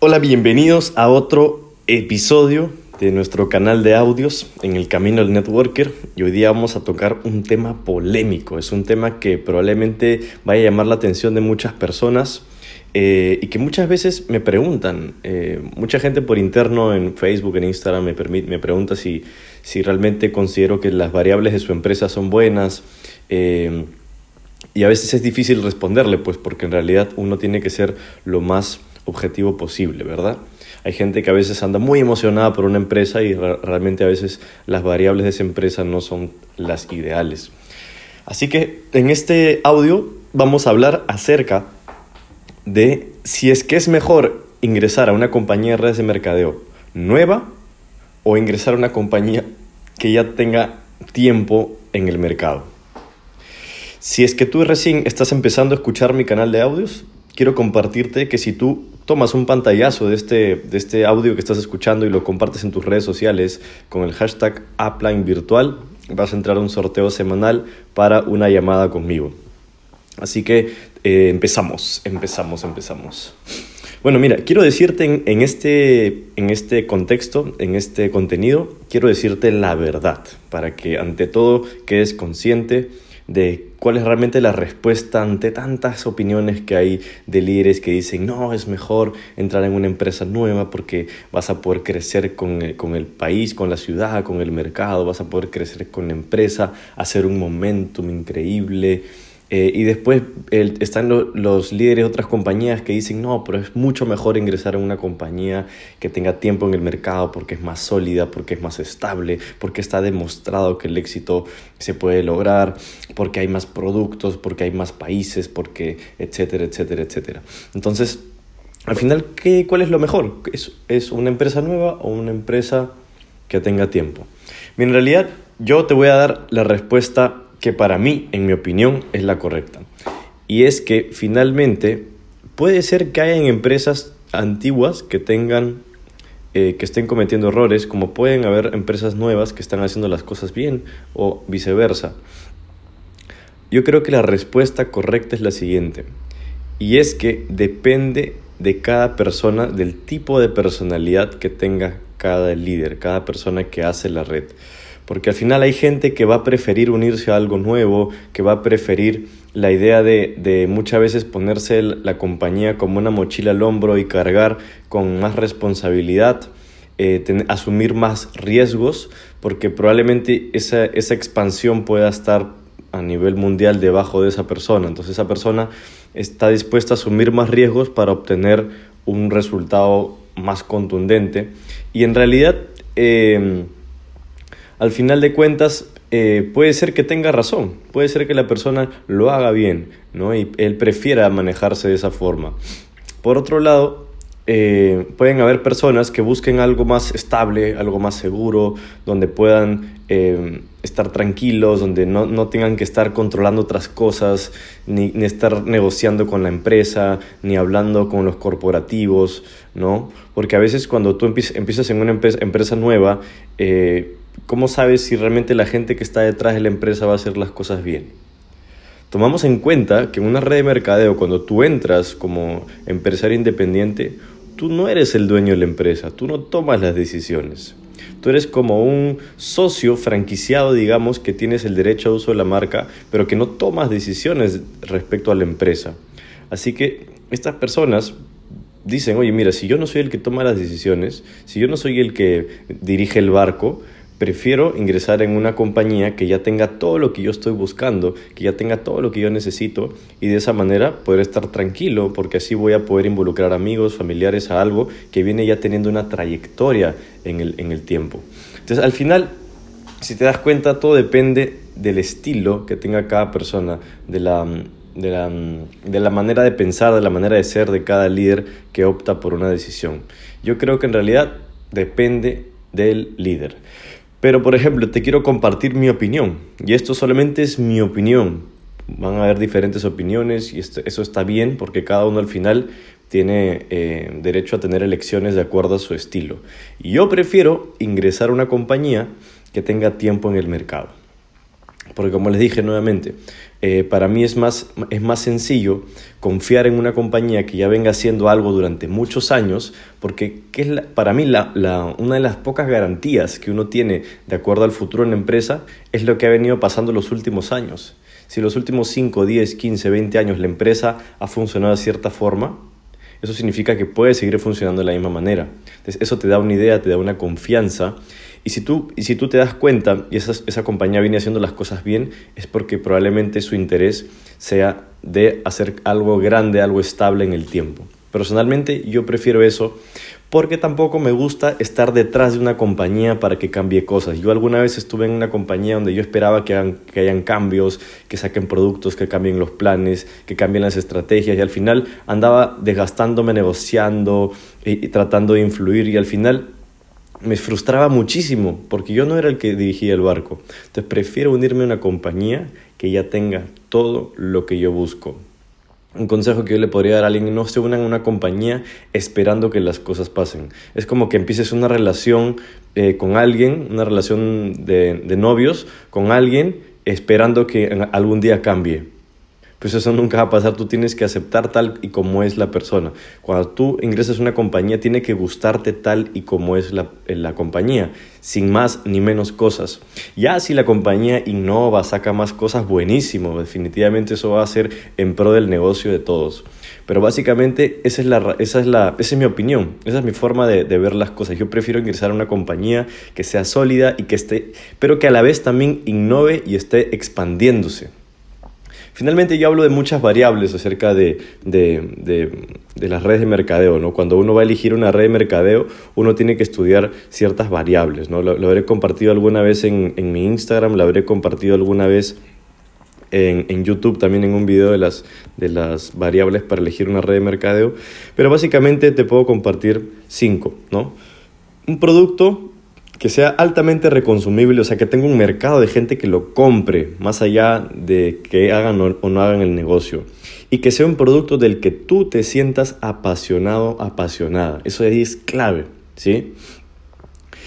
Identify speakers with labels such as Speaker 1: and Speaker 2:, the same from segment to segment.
Speaker 1: Hola, bienvenidos a otro episodio de nuestro canal de audios en el Camino del Networker y hoy día vamos a tocar un tema polémico, es un tema que probablemente vaya a llamar la atención de muchas personas eh, y que muchas veces me preguntan, eh, mucha gente por interno en Facebook, en Instagram me, me pregunta si, si realmente considero que las variables de su empresa son buenas. Eh, y a veces es difícil responderle, pues porque en realidad uno tiene que ser lo más objetivo posible, ¿verdad? Hay gente que a veces anda muy emocionada por una empresa y realmente a veces las variables de esa empresa no son las ideales. Así que en este audio vamos a hablar acerca de si es que es mejor ingresar a una compañía de redes de mercadeo nueva o ingresar a una compañía que ya tenga tiempo en el mercado. Si es que tú recién estás empezando a escuchar mi canal de audios, quiero compartirte que si tú tomas un pantallazo de este, de este audio que estás escuchando y lo compartes en tus redes sociales con el hashtag Upline Virtual, vas a entrar a un sorteo semanal para una llamada conmigo. Así que eh, empezamos, empezamos, empezamos. Bueno, mira, quiero decirte en, este, en este contexto, en este contenido, quiero decirte la verdad, para que ante todo quedes consciente de cuál es realmente la respuesta ante tantas opiniones que hay de líderes que dicen, no, es mejor entrar en una empresa nueva porque vas a poder crecer con el, con el país, con la ciudad, con el mercado, vas a poder crecer con la empresa, hacer un momentum increíble eh, y después están los líderes de otras compañías que dicen, no, pero es mucho mejor ingresar en una compañía que tenga tiempo en el mercado porque es más sólida, porque es más estable, porque está demostrado que el éxito se puede lograr, porque hay más productos, porque hay más países, porque etcétera, etcétera, etcétera. Entonces, al final, ¿qué, ¿cuál es lo mejor? ¿Es, ¿Es una empresa nueva o una empresa que tenga tiempo? en realidad, yo te voy a dar la respuesta que para mí, en mi opinión, es la correcta. Y es que finalmente puede ser que hayan empresas antiguas que tengan eh, que estén cometiendo errores, como pueden haber empresas nuevas que están haciendo las cosas bien o viceversa. Yo creo que la respuesta correcta es la siguiente, y es que depende de cada persona, del tipo de personalidad que tenga cada líder, cada persona que hace la red. Porque al final hay gente que va a preferir unirse a algo nuevo, que va a preferir la idea de, muchas veces ponerse la compañía como una mochila al hombro y cargar con más responsabilidad, eh, asumir más riesgos, porque probablemente esa, esa expansión pueda estar a nivel mundial debajo de esa persona. Entonces esa persona está dispuesta a asumir más riesgos para obtener un resultado más contundente. Y en realidad... Eh, al final de cuentas eh, puede ser que tenga razón, puede ser que la persona lo haga bien, ¿no? Y él prefiera manejarse de esa forma. Por otro lado, eh, pueden haber personas que busquen algo más estable, algo más seguro, donde puedan eh, estar tranquilos, donde no, tengan que estar controlando otras cosas, ni, estar negociando con la empresa, ni hablando con los corporativos, ¿no? Porque a veces cuando tú empiezas en una empresa, nueva, ¿cómo sabes si realmente la gente que está detrás de la empresa va a hacer las cosas bien? Tomamos en cuenta que en una red de mercadeo, cuando tú entras como empresario independiente, tú no eres el dueño de la empresa, tú no tomas las decisiones. Tú eres como un socio franquiciado, digamos, que tienes el derecho a uso de la marca, pero que no tomas decisiones respecto a la empresa. Así que estas personas dicen, oye, mira, si yo no soy el que toma las decisiones, si yo no soy el que dirige el barco, Prefiero ingresar en una compañía que ya tenga todo lo que yo estoy buscando, que ya tenga todo lo que yo necesito y de esa manera poder estar tranquilo porque así voy a poder involucrar amigos, familiares a algo que viene ya teniendo una trayectoria en el, en el tiempo. Entonces al final, si te das cuenta, todo depende del estilo que tenga cada persona, de la, de la, de la manera de pensar, de la manera de ser de cada líder que opta por una decisión. Yo creo que en realidad depende del líder. Pero, por ejemplo, te quiero compartir mi opinión. Y esto solamente es mi opinión. Van a haber diferentes opiniones y eso está bien porque cada uno al final tiene eh, derecho a tener elecciones de acuerdo a su estilo. Y yo prefiero ingresar a una compañía que tenga tiempo en el mercado. Porque como les dije nuevamente, eh, para mí es más, es más sencillo confiar en una compañía que ya venga haciendo algo durante muchos años, porque ¿qué es para mí la, una de las pocas garantías que uno tiene de acuerdo al futuro en la empresa es lo que ha venido pasando los últimos años. Si los últimos 5, 10, 15, 20 años la empresa ha funcionado de cierta forma, eso significa que puede seguir funcionando de la misma manera. Entonces, eso te da una idea, te da una confianza y si tú, y si tú te das cuenta y esa, esa compañía viene haciendo las cosas bien, es porque probablemente su interés sea de hacer algo grande, algo estable en el tiempo. Personalmente yo prefiero eso porque tampoco me gusta estar detrás de una compañía para que cambie cosas. Yo alguna vez estuve en una compañía donde yo esperaba que hagan, que hayan cambios, que saquen productos, que cambien los planes, que cambien las estrategias y al final andaba desgastándome negociando y tratando de influir y al final me frustraba muchísimo porque yo no era el que dirigía el barco. Entonces prefiero unirme a una compañía que ya tenga todo lo que yo busco. Un consejo que yo le podría dar a alguien, no se unan a una compañía esperando que las cosas pasen. Es como que empieces una relación eh, con alguien, una relación de, de novios con alguien, esperando que algún día cambie pues eso nunca va a pasar. Tú tienes que aceptar tal y como es la persona. Cuando tú ingresas a una compañía, tiene que gustarte tal y como es la, la compañía, sin más ni menos cosas. Ya si la compañía innova, saca más cosas, buenísimo. Definitivamente eso va a ser en pro del negocio de todos. Pero básicamente esa es, la, esa es, la, esa es mi opinión, esa es mi forma de, de, ver las cosas. Yo prefiero ingresar a una compañía que sea sólida y que esté, pero que a la vez también innove y esté expandiéndose. Finalmente yo hablo de muchas variables acerca de, las redes de mercadeo. ¿no? Cuando uno va a elegir una red de mercadeo, uno tiene que estudiar ciertas variables. ¿no? Lo, habré compartido alguna vez en, mi Instagram, lo habré compartido alguna vez en, YouTube también en un video de las, de las variables para elegir una red de mercadeo. Pero básicamente te puedo compartir cinco. ¿no? Un producto que sea altamente reconsumible, o sea, que tenga un mercado de gente que lo compre, más allá de que hagan o no hagan el negocio. Y que sea un producto del que tú te sientas apasionado, apasionada. Eso es clave, ¿sí?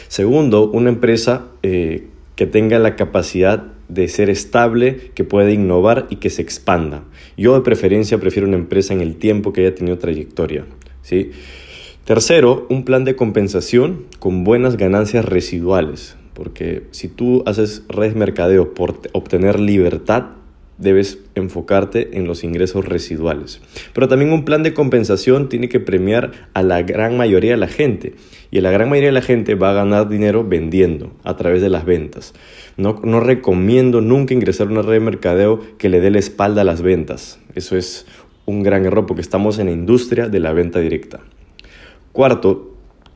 Speaker 1: Segundo, una empresa eh, que tenga la capacidad de ser estable, que pueda innovar y que se expanda. Yo de preferencia prefiero una empresa en el tiempo que haya tenido trayectoria, ¿sí? Tercero, un plan de compensación con buenas ganancias residuales, porque si tú haces redes mercadeo por obtener libertad, debes enfocarte en los ingresos residuales. Pero también un plan de compensación tiene que premiar a la gran mayoría de la gente. Y la gran mayoría de la gente va a ganar dinero vendiendo a través de las ventas. No, no recomiendo nunca ingresar a una red de mercadeo que le dé la espalda a las ventas. Eso es un gran error porque estamos en la industria de la venta directa. Cuarto,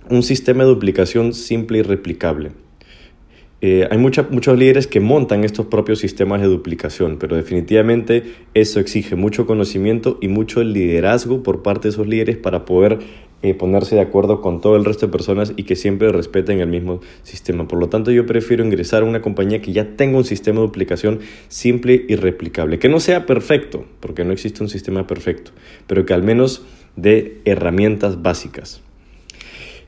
Speaker 1: un sistema de duplicación simple y replicable. Eh, hay muchos líderes que montan estos propios sistemas de duplicación, pero definitivamente eso exige mucho conocimiento y mucho liderazgo por parte de esos líderes para poder eh, ponerse de acuerdo con todo el resto de personas y que siempre respeten el mismo sistema. Por lo tanto, yo prefiero ingresar a una compañía que ya tenga un sistema de duplicación simple y replicable, que no sea perfecto, porque no existe un sistema perfecto, pero que al menos dé herramientas básicas.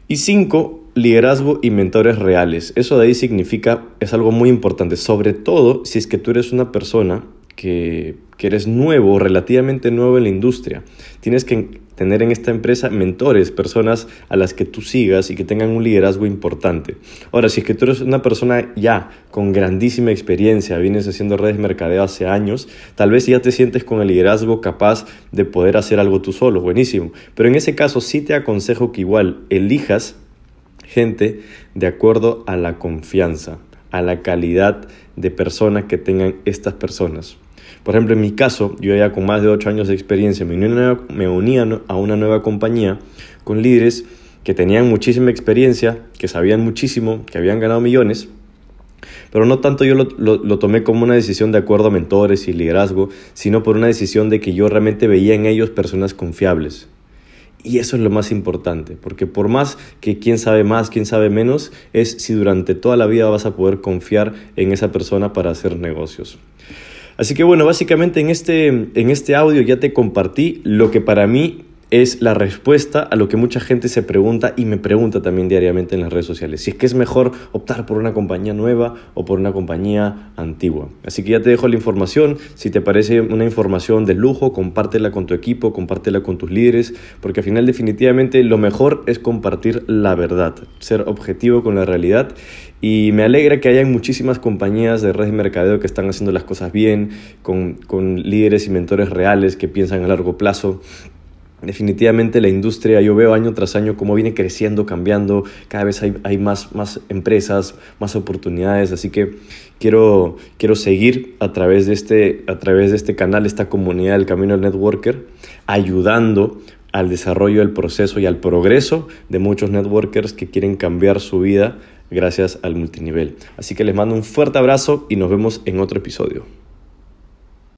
Speaker 1: Y cinco, liderazgo y mentores reales. Eso de ahí significa, es algo muy importante, sobre todo si es que tú eres una persona que, eres nuevo, relativamente nuevo en la industria. Tienes que tener en esta empresa mentores, personas a las que tú sigas y que tengan un liderazgo importante. Ahora, si es que tú eres una persona ya con grandísima experiencia, vienes haciendo redes de mercadeo hace años, tal vez ya te sientes con el liderazgo capaz de poder hacer algo tú solo, buenísimo. Pero en ese caso sí te aconsejo que igual elijas gente de acuerdo a la confianza, a la calidad de persona que tengan estas personas. Por ejemplo, en mi caso, yo ya con más de 8 años de experiencia me uní, me unía a una nueva compañía con líderes que tenían muchísima experiencia, que sabían muchísimo, que habían ganado millones, pero no tanto yo lo, lo, tomé como una decisión de acuerdo a mentores y liderazgo, sino por una decisión de que yo realmente veía en ellos personas confiables. Y eso es lo más importante, porque por más que quién sabe más, quién sabe menos, es si durante toda la vida vas a poder confiar en esa persona para hacer negocios. Así que bueno, básicamente en este, en este audio ya te compartí lo que para mí es la respuesta a lo que mucha gente se pregunta y me pregunta también diariamente en las redes sociales. Si es que es mejor optar por una compañía nueva o por una compañía antigua. Así que ya te dejo la información. Si te parece una información de lujo, compártela con tu equipo, compártela con tus líderes, porque al final definitivamente lo mejor es compartir la verdad, ser objetivo con la realidad. Y me alegra que hayan muchísimas compañías de red de mercadeo que están haciendo las cosas bien, con, con líderes y mentores reales que piensan a largo plazo Definitivamente la industria, yo veo año tras año cómo viene creciendo, cambiando, cada vez hay, hay más, más empresas, más oportunidades, así que quiero, quiero seguir a través, de este, a través de este canal, esta comunidad del Camino del Networker, ayudando al desarrollo del proceso y al progreso de muchos networkers que quieren cambiar su vida gracias al multinivel. Así que les mando un fuerte abrazo y nos vemos en otro episodio.